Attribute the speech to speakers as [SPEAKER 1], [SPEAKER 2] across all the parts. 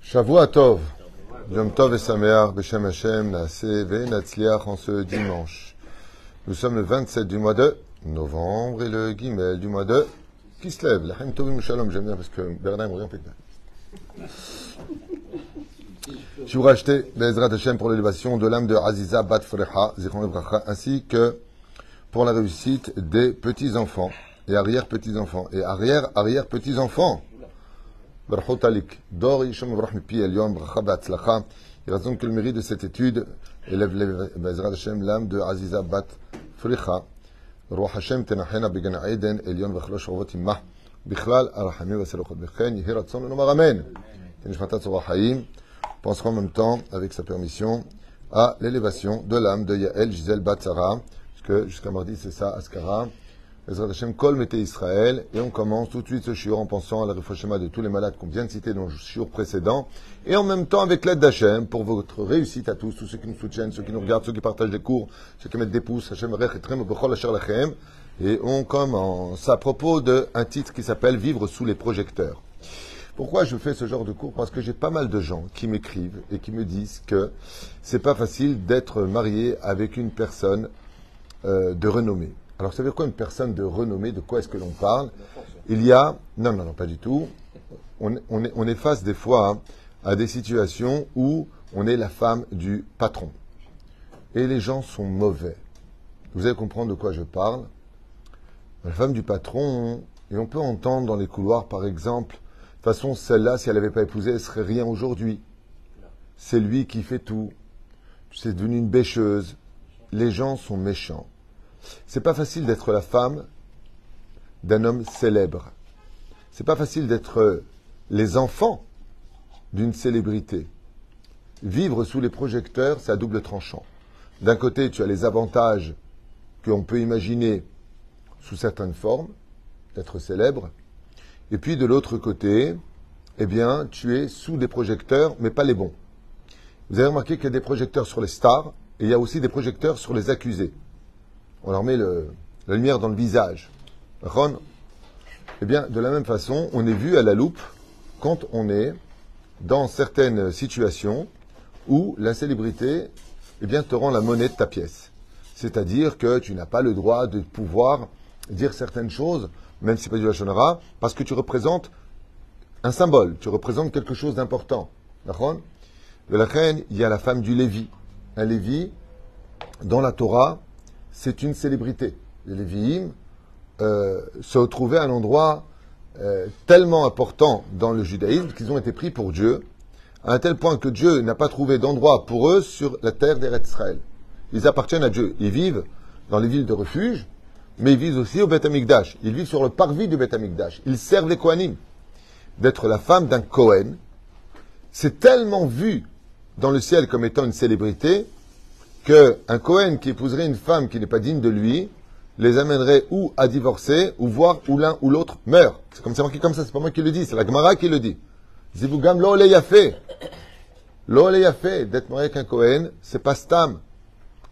[SPEAKER 1] Shavua Tov, Yom Tov et Sameach, Beshem Hashem, Naase Natzliach en ce dimanche. Nous sommes le 27 du mois de novembre et le Gimel du mois de Kislev. Lahem Tovim Shalom, j'aime bien parce que Bernard me regarde Je vous racheté Bezrat Hashem pour l'élévation de l'âme de Aziza Bat Frecha, ainsi que pour la réussite des petits-enfants et arrière-petits-enfants et arrière-arrière-petits-enfants. Barchot Alik. Dor Yishom Avrach Mipi Elion, Bracha Be'atzlacha. Il raison que le mérite de cette étude élève Bezrat Hashem l'âme de Aziza Bat Frecha. רוח השם תנחנה בגן עדן עליון וחלוש רבות עמך בכלל הרחמים והסלחות וכן יהי רצון ונאמר אמן. כנשמתה צורה חיים, pensera en même temps, avec sa permission, à l'élévation de l'âme de Yael Gisèle Batzara, parce que jusqu'à mardi c'est ça, Askara, Israël, et on commence tout de suite ce shiur en pensant à la réfouchement de tous les malades qu'on vient de citer dans le shiur précédent, et en même temps avec l'aide d'Hachem, pour votre réussite à tous, tous ceux qui nous soutiennent, ceux qui nous regardent, ceux qui partagent les cours, ceux qui mettent des pouces, Hashem Rech et et on commence à propos d'un titre qui s'appelle Vivre sous les projecteurs. Pourquoi je fais ce genre de cours? Parce que j'ai pas mal de gens qui m'écrivent et qui me disent que c'est pas facile d'être marié avec une personne euh, de renommée. Alors, ça veut dire quoi une personne de renommée? De quoi est-ce que l'on parle? Il y a. Non, non, non, pas du tout. On, est, face des fois hein, à des situations où on est la femme du patron. Et les gens sont mauvais. Vous allez comprendre de quoi je parle. La femme du patron, et on peut entendre dans les couloirs, par exemple, de toute façon, celle-là, si elle n'avait pas épousé, elle serait rien aujourd'hui. C'est lui qui fait tout. C'est devenu une bêcheuse. Les gens sont méchants. C'est pas facile d'être la femme d'un homme célèbre. C'est pas facile d'être les enfants d'une célébrité. Vivre sous les projecteurs, c'est à double tranchant. D'un côté, tu as les avantages qu'on peut imaginer sous certaines formes, d'être célèbre. Et puis de l'autre côté, eh bien, tu es sous des projecteurs, mais pas les bons. Vous avez remarqué qu'il y a des projecteurs sur les stars, et il y a aussi des projecteurs sur les accusés on leur met la lumière dans le visage. Ron, eh bien, de la même façon, on est vu à la loupe quand on est dans certaines situations où la célébrité eh bien, te rend la monnaie de ta pièce. C'est-à-dire que tu n'as pas le droit de pouvoir dire certaines choses, même si c'est pas du Lachonara, parce que tu représentes un symbole, tu représentes quelque chose d'important. De la reine, il y a la femme du Lévi. Un Lévi, dans la Torah, c'est une célébrité. Les Lévi'im euh, se retrouvaient à un endroit euh, tellement important dans le judaïsme qu'ils ont été pris pour Dieu, à un tel point que Dieu n'a pas trouvé d'endroit pour eux sur la terre d'Eretz Israël. Ils appartiennent à Dieu. Ils vivent dans les villes de refuge, mais ils vivent aussi au Beth Amikdash. Ils vivent sur le parvis du Beth Amikdash. Ils servent les Kohanim. D'être la femme d'un Kohen, c'est tellement vu dans le ciel comme étant une célébrité qu'un Cohen qui épouserait une femme qui n'est pas digne de lui les amènerait ou à divorcer, ou voir où l'un ou l'autre meurt. C'est comme c'est comme ça, c'est pas moi qui le dis, c'est la Gemara qui le dit. Zivugam lo le yafé. Lo le yafé, d'être marié avec un Cohen, c'est pas stam.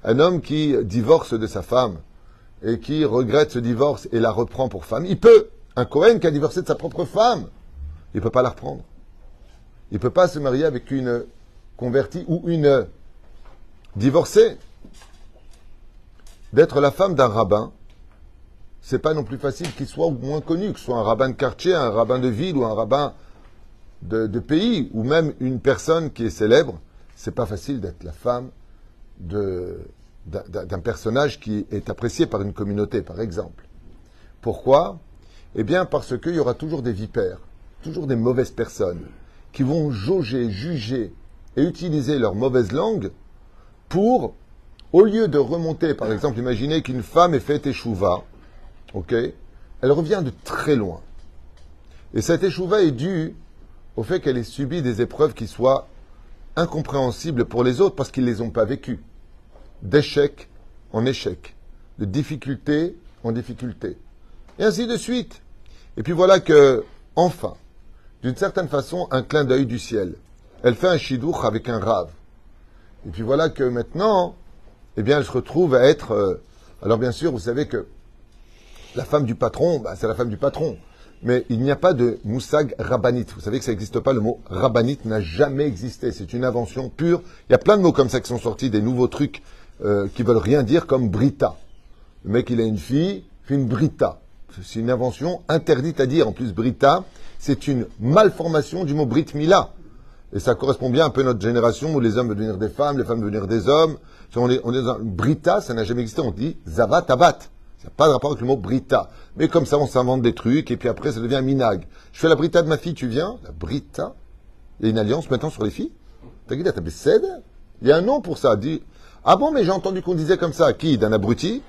[SPEAKER 1] Un homme qui divorce de sa femme et qui regrette ce divorce et la reprend pour femme, il peut. Un Cohen qui a divorcé de sa propre femme, il peut pas la reprendre. Il peut pas se marier avec une convertie ou une divorcer, d'être la femme d'un rabbin, c'est pas non plus facile qu'il soit moins connu, que ce soit un rabbin de quartier, un rabbin de ville ou un rabbin de, pays, ou même une personne qui est célèbre. C'est pas facile d'être la femme d'un personnage qui est apprécié par une communauté, par exemple. Pourquoi? Eh bien, parce qu'il y aura toujours des vipères, toujours des mauvaises personnes qui vont jauger, juger et utiliser leur mauvaise langue pour, au lieu de remonter, par exemple, imaginez qu'une femme ait fait échouva, ok, elle revient de très loin. Et cette échouva est due au fait qu'elle ait subi des épreuves qui soient incompréhensibles pour les autres parce qu'ils ne les ont pas vécues. D'échec en échec, de difficulté en difficulté. Et ainsi de suite. Et puis voilà que, enfin, d'une certaine façon, un clin d'œil du ciel. Elle fait un chidouch avec un rave. Et puis voilà que maintenant, eh bien, elle se retrouve à être. Euh, alors bien sûr, vous savez que la femme du patron, bah, c'est la femme du patron. mais il n'y a pas de moussag rabbinit. Vous savez que ça n'existe pas, le mot rabbinit n'a jamais existé. C'est une invention pure. Il y a plein de mots comme ça qui sont sortis, des nouveaux trucs euh, qui veulent rien dire, comme brita. Le mec, il a une fille, une brita. C'est une invention interdite à dire. En plus, brita, c'est une malformation du mot brit mila. Et ça correspond bien un peu à notre génération où les hommes veulent devenir des femmes, les femmes veulent devenir des hommes. On est, brita, ça n'a jamais existé. On dit zavat abat. Ça n'a pas de rapport avec le mot brita. Mais comme ça, on s'invente des trucs et puis après, ça devient minag. Je fais la brita de ma fille, tu viens La brita. Il y a une alliance maintenant sur les filles Il y a un nom pour ça. Ah bon, mais j'ai entendu qu'on disait comme ça. Qui? D'un abruti?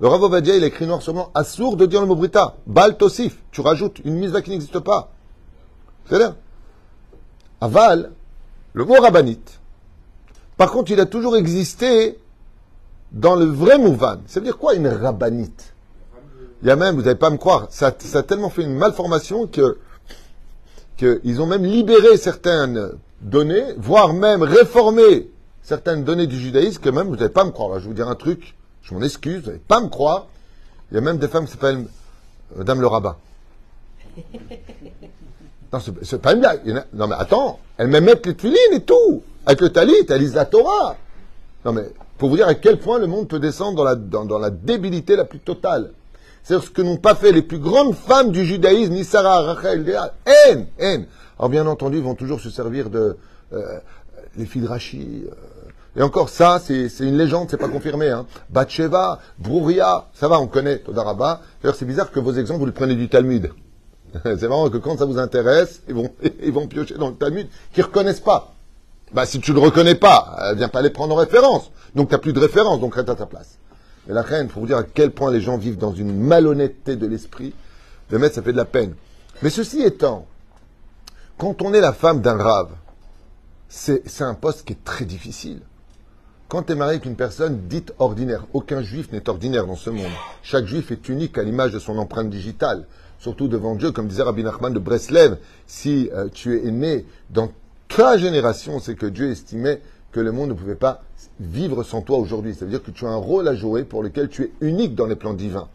[SPEAKER 1] Le Rav Ovadia, il écrit noir sur blanc, assourd de dire le mot brita. Bal tosif. Tu rajoutes une mise qui n'existe pas. C'est-à-dire Aval, le mot rabbinite. Par contre, il a toujours existé dans le vrai mouvan. Ça veut dire quoi une rabbinite Il y a même, vous n'allez pas me croire, ça, a tellement fait une malformation que qu'ils ont même libéré certaines données, voire même réformé certaines données du judaïsme que même, vous n'allez pas me croire. je vais vous dire un truc, je m'en excuse, vous n'allez pas me croire. Il y a même des femmes qui s'appellent Madame le rabbin. Non, c'est pas une blague. Non, mais attends, elles même mettent les tulines et tout. Avec le talit, elles lisent la Torah. Non, mais pour vous dire à quel point le monde peut descendre dans la, dans, la débilité la plus totale. C'est ce que n'ont pas fait les plus grandes femmes du judaïsme, ni Sarah, Rachel, Léa, haine, haine. Alors bien entendu, ils vont toujours se servir de euh, les filles de. Euh. et encore ça, c'est une légende, c'est pas confirmé. Hein. Batsheva, Brouria, ça va, on connaît, Todaraba. D'ailleurs, c'est bizarre que vos exemples, vous les prenez du Talmud. c'est marrant que quand ça vous intéresse, ils vont, ils vont piocher dans le Talmud qu'ils reconnaissent pas. Bah, si tu ne le reconnais pas, euh, viens pas les prendre en référence. Donc, tu n'as plus de référence, donc reste à ta place. Mais la reine, pour vous dire à quel point les gens vivent dans une malhonnêteté de l'esprit, le maître, ça fait de la peine. Mais ceci étant, quand on est la femme d'un rave, c'est un poste qui est très difficile. Quand tu es marié avec une personne dite ordinaire, aucun juif n'est ordinaire dans ce monde. Chaque juif est unique à l'image de son empreinte digitale, surtout devant Dieu, comme disait Rabbi Nachman de Breslev. Si euh, tu es né dans ta génération, c'est que Dieu estimait que le monde ne pouvait pas vivre sans toi aujourd'hui. C'est-à-dire que tu as un rôle à jouer pour lequel tu es unique dans les plans divins.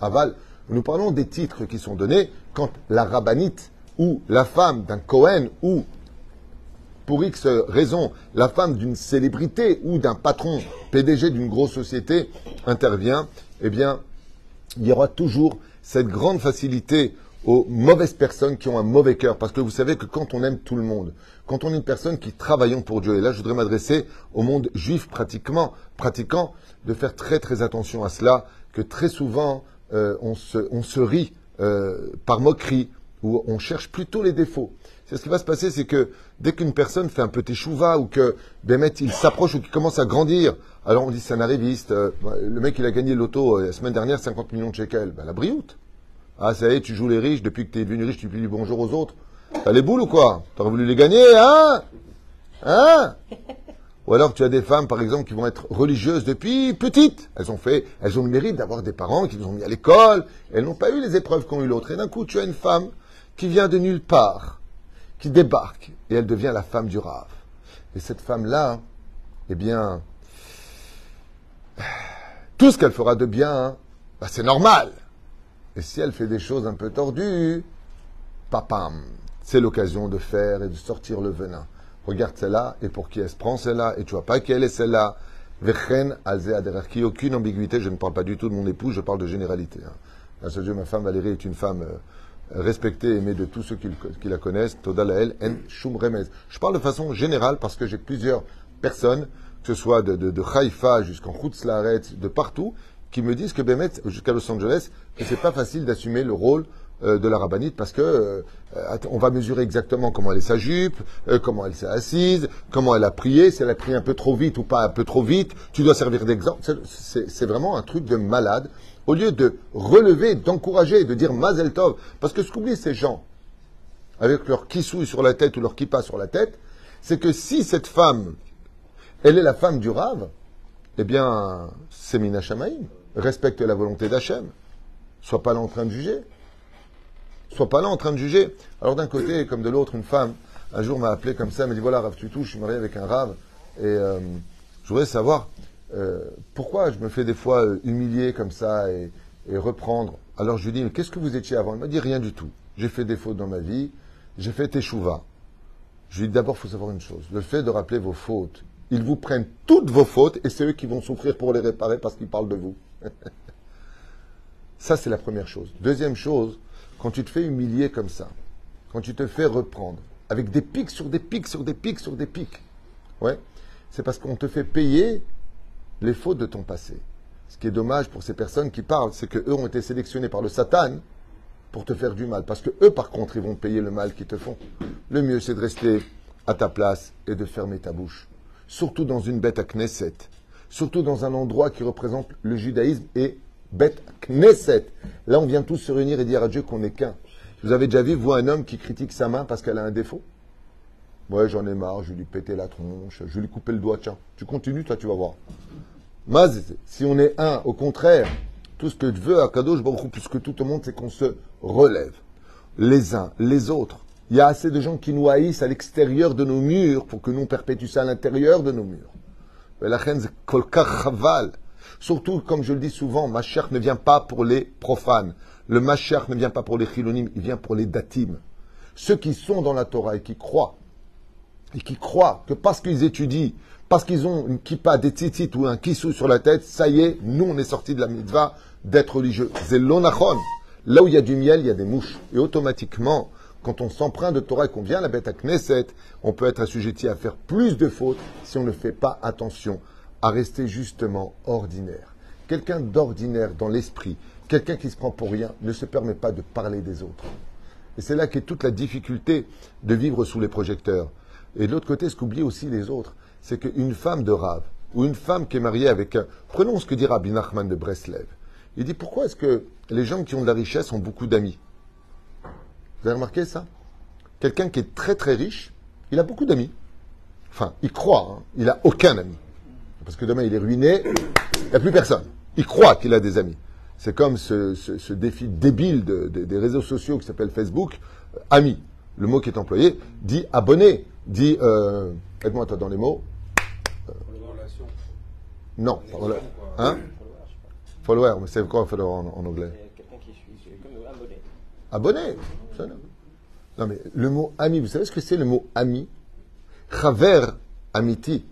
[SPEAKER 1] Aval, nous parlons des titres qui sont donnés quand la rabbinite ou la femme d'un Cohen ou pour X raison, la femme d'une célébrité ou d'un patron PDG d'une grosse société intervient, eh bien, il y aura toujours cette grande facilité aux mauvaises personnes qui ont un mauvais cœur. Parce que vous savez que quand on aime tout le monde, quand on est une personne qui travaillons pour Dieu, et là je voudrais m'adresser au monde juif pratiquant, de faire très très attention à cela, que très souvent euh, on, se, on, se, rit euh, par moquerie, ou on cherche plutôt les défauts. Ce qui va se passer, c'est que dès qu'une personne fait un petit chouva ou que Bémet il s'approche ou qu'il commence à grandir, alors on dit c'est un arriviste. Euh, le mec il a gagné l'auto la semaine dernière 50 millions de shekels, ben, la brioute. Ah ça y est, tu joues les riches depuis que tu es devenu riche, tu dis bonjour aux autres. T'as les boules ou quoi? T'aurais voulu les gagner, hein? Hein? Ou alors tu as des femmes, par exemple, qui vont être religieuses depuis petites. Elles ont fait, elles ont le mérite d'avoir des parents qui les ont mis à l'école. Elles n'ont pas eu les épreuves qu'ont eu l'autre. Et d'un coup, tu as une femme qui vient de nulle part, qui débarque, et elle devient la femme du rave. Et cette femme-là, eh bien, tout ce qu'elle fera de bien, bah, c'est normal. Et si elle fait des choses un peu tordues, papam, c'est l'occasion de faire et de sortir le venin. Regarde celle-là, et pour qui elle se prend celle-là, et tu vois pas quelle est celle-là. Vechen alze qui aucune ambiguïté, je ne parle pas du tout de mon épouse, je parle de généralité. Hein. Dieu, ma femme Valérie est une femme respectée, aimée de tous ceux qui, la connaissent. Toda elle, en shum. Je parle de façon générale parce que j'ai plusieurs personnes, que ce soit de, de, de Haïfa jusqu'en Hutzlaret, de partout, qui me disent que Bémet, jusqu'à Los Angeles, que c'est pas facile d'assumer le rôle euh, de la rabbinite parce que euh, on va mesurer exactement comment elle est sa jupe, euh, comment elle s'est assise, comment elle a prié, si elle a prié un peu trop vite ou pas un peu trop vite. Tu dois servir d'exemple. C'est vraiment un truc de malade. Au lieu de relever, d'encourager, de dire Mazel Tov, parce que ce qu'oublient ces gens, avec leur kissouille sur la tête ou leur kippa sur la tête, c'est que si cette femme, elle est la femme du rave, eh bien, c'est Mina Shamaim. Respecte la volonté d'Hachem. Sois pas là en train de juger. Sois pas là en train de juger. Alors d'un côté, comme de l'autre, une femme, un jour m'a appelé comme ça, m'a dit voilà, Rav touches, je suis marié avec un Rav, et euh, je voudrais savoir euh, pourquoi je me fais des fois euh, humilier comme ça, et, reprendre? Alors je lui dis, mais qu'est-ce que vous étiez avant? Il m'a dit rien du tout. J'ai fait des fautes dans ma vie, j'ai fait teshuva. Je lui dis d'abord, il faut savoir une chose. Le fait de rappeler vos fautes, ils vous prennent toutes vos fautes et c'est eux qui vont souffrir pour les réparer parce qu'ils parlent de vous. ça, c'est la première chose. Deuxième chose, quand tu te fais humilier comme ça, quand tu te fais reprendre, avec des pics sur des pics sur des pics sur des pics, ouais, c'est parce qu'on te fait payer les fautes de ton passé. Ce qui est dommage pour ces personnes qui parlent, c'est qu'eux ont été sélectionnés par le Satan pour te faire du mal. Parce que eux, par contre, ils vont payer le mal qu'ils te font. Le mieux, c'est de rester à ta place et de fermer ta bouche. Surtout dans une bête à Knesset. Surtout dans un endroit qui représente le judaïsme et bête Knesset. Là, on vient tous se réunir et dire à Dieu qu'on n'est qu'un. Vous avez déjà vu, vous, un homme qui critique sa main parce qu'elle a un défaut? Ouais, j'en ai marre, je vais lui péter la tronche, je vais lui couper le doigt, tiens. Tu continues, toi, tu vas voir. Maz, si on est un, au contraire, tout ce que je veux à Kadosh Baruch plus que tout le monde, c'est qu'on se relève. Les uns, les autres. Il y a assez de gens qui nous haïssent à l'extérieur de nos murs pour que nous perpétuions à l'intérieur de nos murs. La Surtout, comme je le dis souvent, Mashiach ne vient pas pour les profanes. Le Mashiach ne vient pas pour les chilonim, il vient pour les datim. Ceux qui sont dans la Torah et qui croient, et qui croient que parce qu'ils étudient, parce qu'ils ont une kippa, des tzitzit ou un kissou sur la tête, ça y est, nous on est sortis de la mitzvah d'être religieux. C'est. Là où il y a du miel, il y a des mouches. Et automatiquement, quand on s'emprunte de Torah et qu'on vient la bête à Knesset, on peut être assujetti à faire plus de fautes si on ne fait pas attention à rester justement ordinaire. Quelqu'un d'ordinaire dans l'esprit, quelqu'un qui se prend pour rien, ne se permet pas de parler des autres. Et c'est là qu'est toute la difficulté de vivre sous les projecteurs. Et de l'autre côté, ce qu'oublient aussi les autres, c'est qu'une femme de Rav, ou une femme qui est mariée avec un... Prenons ce que dit Rabbi Nachman de Breslev. Il dit pourquoi est-ce que les gens qui ont de la richesse ont beaucoup d'amis? Vous avez remarqué ça? Quelqu'un qui est très très riche, il a beaucoup d'amis. Enfin, il croit, hein. il n'a aucun ami. Parce que demain il est ruiné, il n'y a plus personne. Il croit qu'il a des amis. C'est comme ce, défi débile des réseaux sociaux qui s'appelle Facebook. Euh, ami, le mot qui est employé, dit abonné, dit, euh, aide-moi toi dans les mots. non. Hein Follower, mais c'est quoi follower en, en anglais Quelqu'un qui suit, comme abonné. Abonné Non mais le mot ami, vous savez ce que c'est le mot ami? Chaver amiti,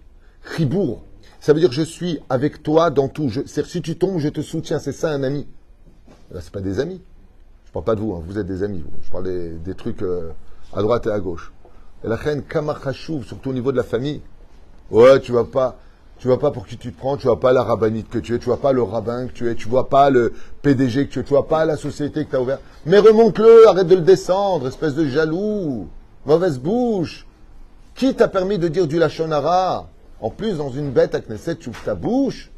[SPEAKER 1] chibour. Ça veut dire je suis avec toi dans tout. Je, si tu tombes, je te soutiens. C'est ça un ami. Là, c'est pas des amis. Je parle pas de vous. Hein. Vous êtes des amis. Je parle des, trucs euh, à droite et à gauche. Et la reine Kamachachouv, surtout au niveau de la famille. Ouais, tu vas pas. Tu vois pas pour qui tu te prends, tu vois pas la rabbinite que tu es, tu vois pas le rabbin que tu es, tu vois pas le PDG que tu es, tu vois pas la société que tu as ouverte. Mais remonte-le, arrête de le descendre, espèce de jaloux, mauvaise bouche. Qui t'a permis de dire du lachonara? En plus, dans une bête à Knesset, tu ouvres ta bouche.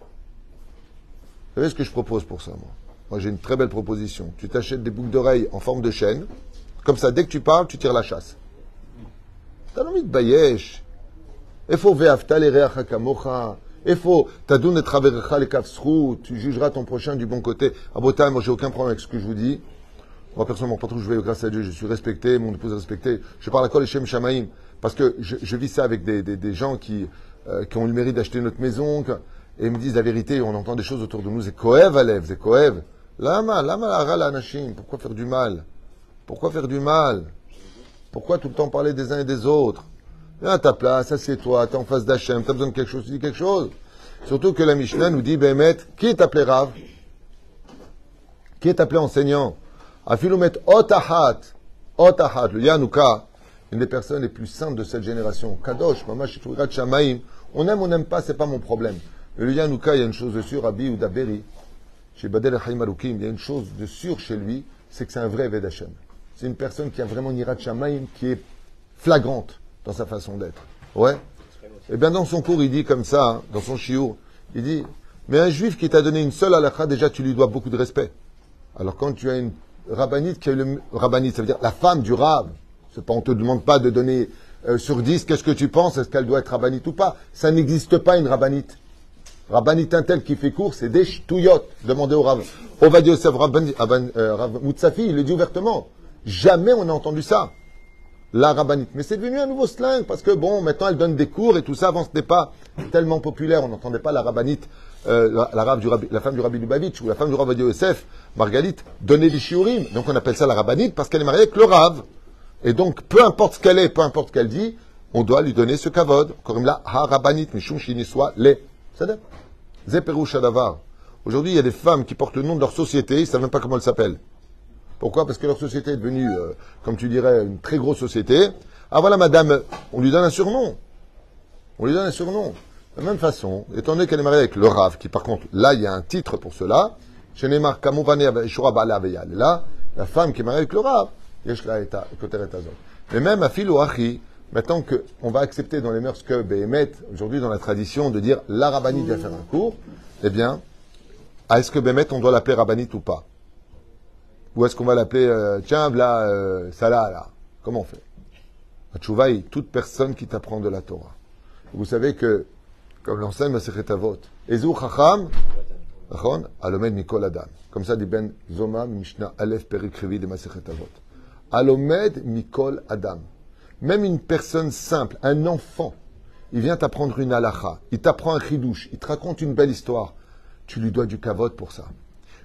[SPEAKER 1] Vous savez ce que je propose pour ça, moi? Moi, j'ai une très belle proposition. Tu t'achètes des boucles d'oreilles en forme de chaîne. Comme ça, dès que tu parles, tu tires la chasse. T'as envie de bayesh. Il faut il faut tu jugeras ton prochain du bon côté. Ah, à Bretagne, moi j'ai aucun problème avec ce que je vous dis. Moi personnellement, pas trop, je vais grâce à Dieu, je suis respecté, mon épouse est respectée. Je parle à Kol Shem Shamaim parce que je, vis ça avec des, des, gens qui, euh, qui ont eu le mérite d'acheter notre maison et ils me disent la vérité. On entend des choses autour de nous. C'est koev, Alev, c'est koev. Lama, lama, la nashim. Pourquoi faire du mal? Pourquoi faire du mal? Pourquoi tout le temps parler des uns et des autres? Viens à ta place, assieds-toi, t'es en face d'Hachem, t'as besoin de quelque chose, tu dis quelque chose. Surtout que la Mishnah nous dit, Bémet, qui est appelé Rav? Qui est appelé enseignant? Afilumet Otahat, Otahat, le Yanouka, une des personnes les plus simples de cette génération. Kadosh, Mamash Shamaim. On aime, on n'aime pas, c'est pas mon problème. Le Yanouka, il y a une chose de sûre, Abi ou Daberi, chez Badel Haïmarukim, il y a une chose de sûre chez lui, c'est que c'est un vrai Vedachem. C'est une personne qui a vraiment une Shamaim qui est flagrante dans sa façon d'être. Ouais. Et eh bien dans son cours, il dit comme ça, hein, dans son chiour, il dit, mais un juif qui t'a donné une seule halakha, déjà tu lui dois beaucoup de respect. Alors quand tu as une rabbinite qui a le rabbinite, ça veut dire la femme du rab, c'est pas, on te demande pas de donner euh, sur 10, qu'est-ce que tu penses, est-ce qu'elle doit être rabbinite ou pas. Ça n'existe pas une rabbinite. Rabbinite un tel qui fait cours, c'est des ch'touillottes. Demandez au Rav. Ovadia Yosef euh, Rav Moutsafi, il le dit ouvertement. Jamais on a entendu ça la rabbinite. Mais c'est devenu un nouveau slang parce que bon, maintenant elle donne des cours et tout ça. Avant, ce n'était pas tellement populaire. On n'entendait pas la rabbinite euh, la, la du rabbi- la femme du rabbi Lubavitch ou la femme du rabbi Yosef, Margalite, donnait des shiurim. Donc on appelle ça la rabbinite parce qu'elle est mariée avec le rave. Et donc, peu importe ce qu'elle est, peu importe ce qu'elle dit, on doit lui donner ce kavod. Comme là, ha rabbanit, mishum shini soit les. C'est Zeperu Shadavar. Aujourd'hui, il y a des femmes qui portent le nom de leur société, ils ne savent même pas comment elle s'appelle. Pourquoi? Parce que leur société est devenue, euh, comme tu dirais, une très grosse société. Ah voilà, madame, on lui donne un surnom. On lui donne un surnom. De la même façon, étant donné qu'elle est mariée avec le Rav, qui par contre, là, il y a un titre pour cela, chez Neymar. Là, la femme qui est mariée avec le Rav. Mais même à Philo Achi, maintenant qu'on va accepter dans les mœurs que Behemet, aujourd'hui dans la tradition, de dire la rabbinite vient faire un cours, eh bien, est-ce que Behemet, on doit l'appeler rabbinite ou pas? Ou est-ce qu'on va l'appeler, euh, tiens, là, euh, Salah, là Comment on fait? Tchouvaï, toute personne qui t'apprend de la Torah. Vous savez que, comme l'enseigne Masechet Avot, Ezu Chacham, Alomed Mikol Adam. Comme ça dit Ben Zoma, Mishnah Aleph Perik Revi de Masechet Avot. Alomed Mikol Adam. Même une personne simple, un enfant, il vient t'apprendre une halacha, il t'apprend un chidouche, il te raconte une belle histoire. Tu lui dois du kavod pour ça.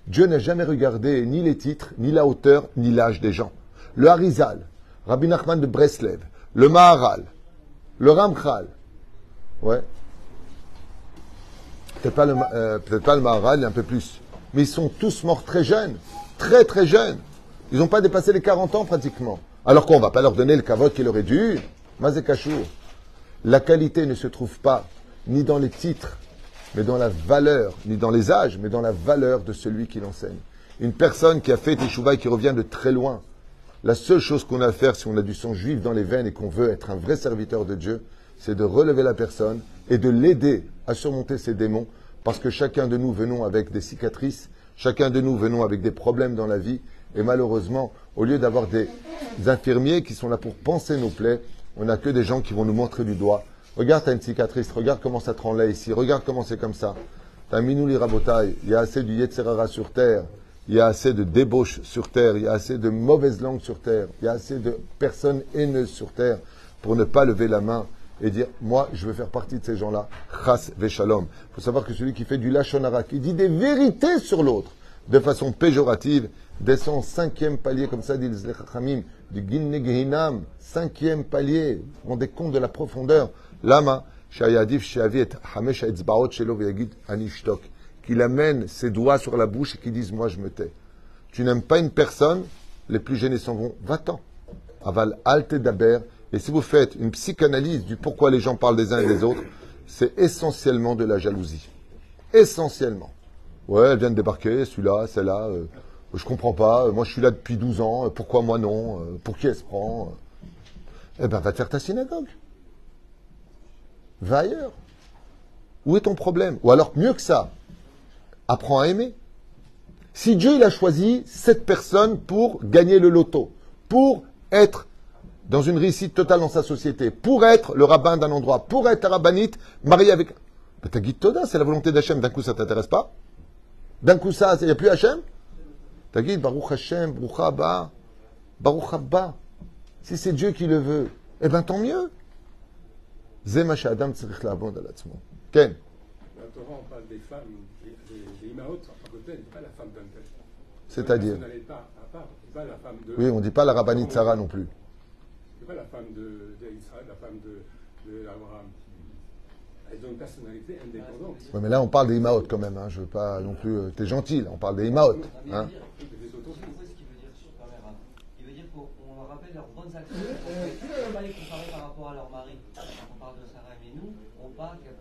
[SPEAKER 1] Dieu n'a jamais regardé ni les titres, ni la hauteur, ni l'âge des gens. Le Harizal, Rabbi Nachman de Breslev, le Maharal, le Ramchal, ouais. Peut-être pas, le, euh, pas le Maharal, un peu plus. Mais ils sont tous morts très jeunes, très très jeunes. Ils n'ont pas dépassé les 40 ans pratiquement. Alors qu'on ne va pas leur donner le kavod qui leur est dû. Mazekachou. La qualité ne se trouve pas ni dans les titres, mais dans la valeur, ni dans les âges, mais dans la valeur de celui qui l'enseigne. Une personne qui a fait Teshuvah et qui revient de très loin, la seule chose qu'on a à faire si on a du sang juif dans les veines et qu'on veut être un vrai serviteur de Dieu, c'est de relever la personne et de l'aider à surmonter ses démons, parce que chacun de nous venons avec des cicatrices, chacun de nous venons avec des problèmes dans la vie, et malheureusement, au lieu d'avoir des infirmiers qui sont là pour penser nos plaies, on n'a que des gens qui vont nous montrer du doigt. Regarde, t'as une cicatrice, regarde comment ça te ici, regarde comment c'est comme ça. T'as minouli rabotaille, il y a assez du Yetzerara sur terre, il y a assez de débauche sur terre, il y a assez de mauvaises langues sur terre, il y a assez de personnes haineuses sur terre pour ne pas lever la main et dire moi je veux faire partie de ces gens-là. Chas veshalom. Il faut savoir que celui qui fait du lachonara, qui dit des vérités sur l'autre de façon péjorative, descend cinquième palier, comme ça dit les Chachamim, du Ginne Gehinam, cinquième palier. Vous vous rendez compte de la profondeur. Lama, Shayadif Shayavi et Hamesh Etzbaot Shelo Veyagid Anishtok, qu'il amène ses doigts sur la bouche et qu'il dise moi je me tais. Tu n'aimes pas une personne, les plus gênés s'en vont, va-t'en. Aval alte daber. Et si vous faites une psychanalyse du pourquoi les gens parlent des uns et des autres, c'est essentiellement de la jalousie. Essentiellement. Ouais, elle vient de débarquer, celui-là, celle-là, euh, je comprends pas, euh, moi je suis là depuis 12 ans, euh, pourquoi moi non, euh, pour qui elle se prend Eh ben, va te faire ta synagogue. Va ailleurs. Où est ton problème? Ou alors, mieux que ça, apprends à aimer. Si Dieu il a choisi cette personne pour gagner le loto, pour être dans une réussite totale dans sa société, pour être le rabbin d'un endroit, pour être un rabbinite, marié avec... Mais t'as guide Toda, c'est la volonté d'Hachem, d'un coup ça t'intéresse pas? D'un coup ça, il n'y a plus Hachem? T'as guide Baruch Hachem, Baruch Abba, Baruch Abba. Si c'est Dieu qui le veut, eh bien tant mieux. Zema Adam tzarich la'avod al atzmo. Ken.
[SPEAKER 2] Dans la Torah, on parle des femmes, des, des, des imaot, à côté, pas la femme d'un tel.
[SPEAKER 1] C'est-à-dire. Oui, on ne dit pas la rabbinite Sarah non plus.
[SPEAKER 2] C'est pas la femme de, d'Israël, la femme de, Abraham. Elles ont une personnalité indépendante.
[SPEAKER 1] Oui, mais là on parle des Imaot quand même. Hein. Je veux pas non plus. euh, T'es gentil, là. on parle des Imaot.
[SPEAKER 3] Il
[SPEAKER 1] Hein.
[SPEAKER 3] Il veut dire qu'on rappelle leurs bonnes actions. On ne peut pas les comparer par rapport à leur mari. Quand on parle de Sarah et nous, on parle que-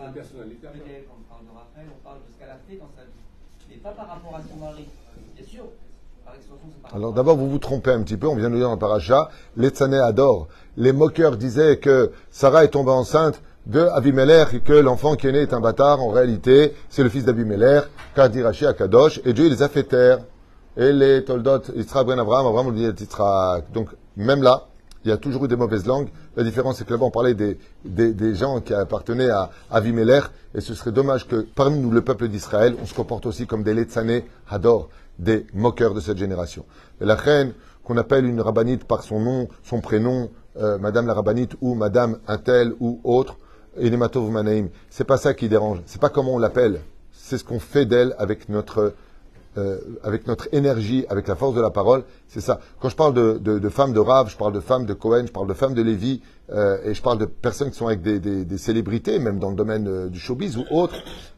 [SPEAKER 2] Ouais, ça,
[SPEAKER 3] on est
[SPEAKER 2] c'est
[SPEAKER 3] pas-
[SPEAKER 2] une personnalité à part.
[SPEAKER 3] peut-être, Quand on parle de Raphaël, on parle de ce qu'elle a fait dans sa vie. Mais pas par rapport à son mari. Bien sûr, par extension, c'est par
[SPEAKER 1] Alors d'abord, vous vous trompez un petit peu. On vient de le dire dans le paracha. Les Tzané adorent. Les moqueurs disaient que Sarah est tombée enceinte de Abimelech et que l'enfant qui est né est un bâtard. En réalité, c'est le fils d'Abimelech, Kadirachi Akadosh. Et Dieu il les a fait taire. Et les Toldot, Yitzhak Ben Abraham, Abraham on dit Yitzhak. Donc même là, il y a toujours eu des mauvaises langues. La différence, c'est que là-bas, on parlait des, des, des gens qui appartenaient à Avimelech. Et ce serait dommage que parmi nous, le peuple d'Israël, on se comporte aussi comme des Letzané Hador, des moqueurs de cette génération. Et la reine, qu'on appelle une rabbinite par son nom, son prénom, euh, Madame la rabbinite ou Madame un tel ou autre, Enematov Manaim. C'est pas ça qui dérange. C'est pas comment on l'appelle. C'est ce qu'on fait d'elle avec notre, euh, avec notre énergie, avec la force de la parole. C'est ça. Quand je parle de, femmes de Rav, je parle de femmes de Cohen, je parle de femmes de Lévi, euh, et je parle de personnes qui sont avec des, célébrités, même dans le domaine euh, du showbiz ou autre,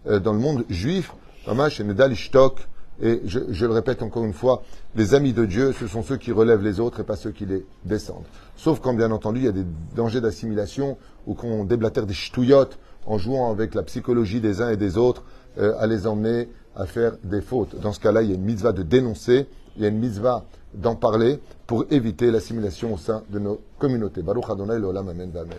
[SPEAKER 1] dans le monde juif. Et Nedal Ishtok. Et je, je le répète encore une fois, les amis de Dieu, ce sont ceux qui relèvent les autres et pas ceux qui les descendent. Sauf quand, bien entendu, il y a des dangers d'assimilation ou qu'on déblatère des ch'touillottes en jouant avec la psychologie des uns et des autres, à les emmener à faire des fautes. Dans ce cas-là, il y a une mitzvah de dénoncer, il y a une mitzvah d'en parler pour éviter l'assimilation au sein de nos communautés. Baruch Adonai, l'olam, amen, amen.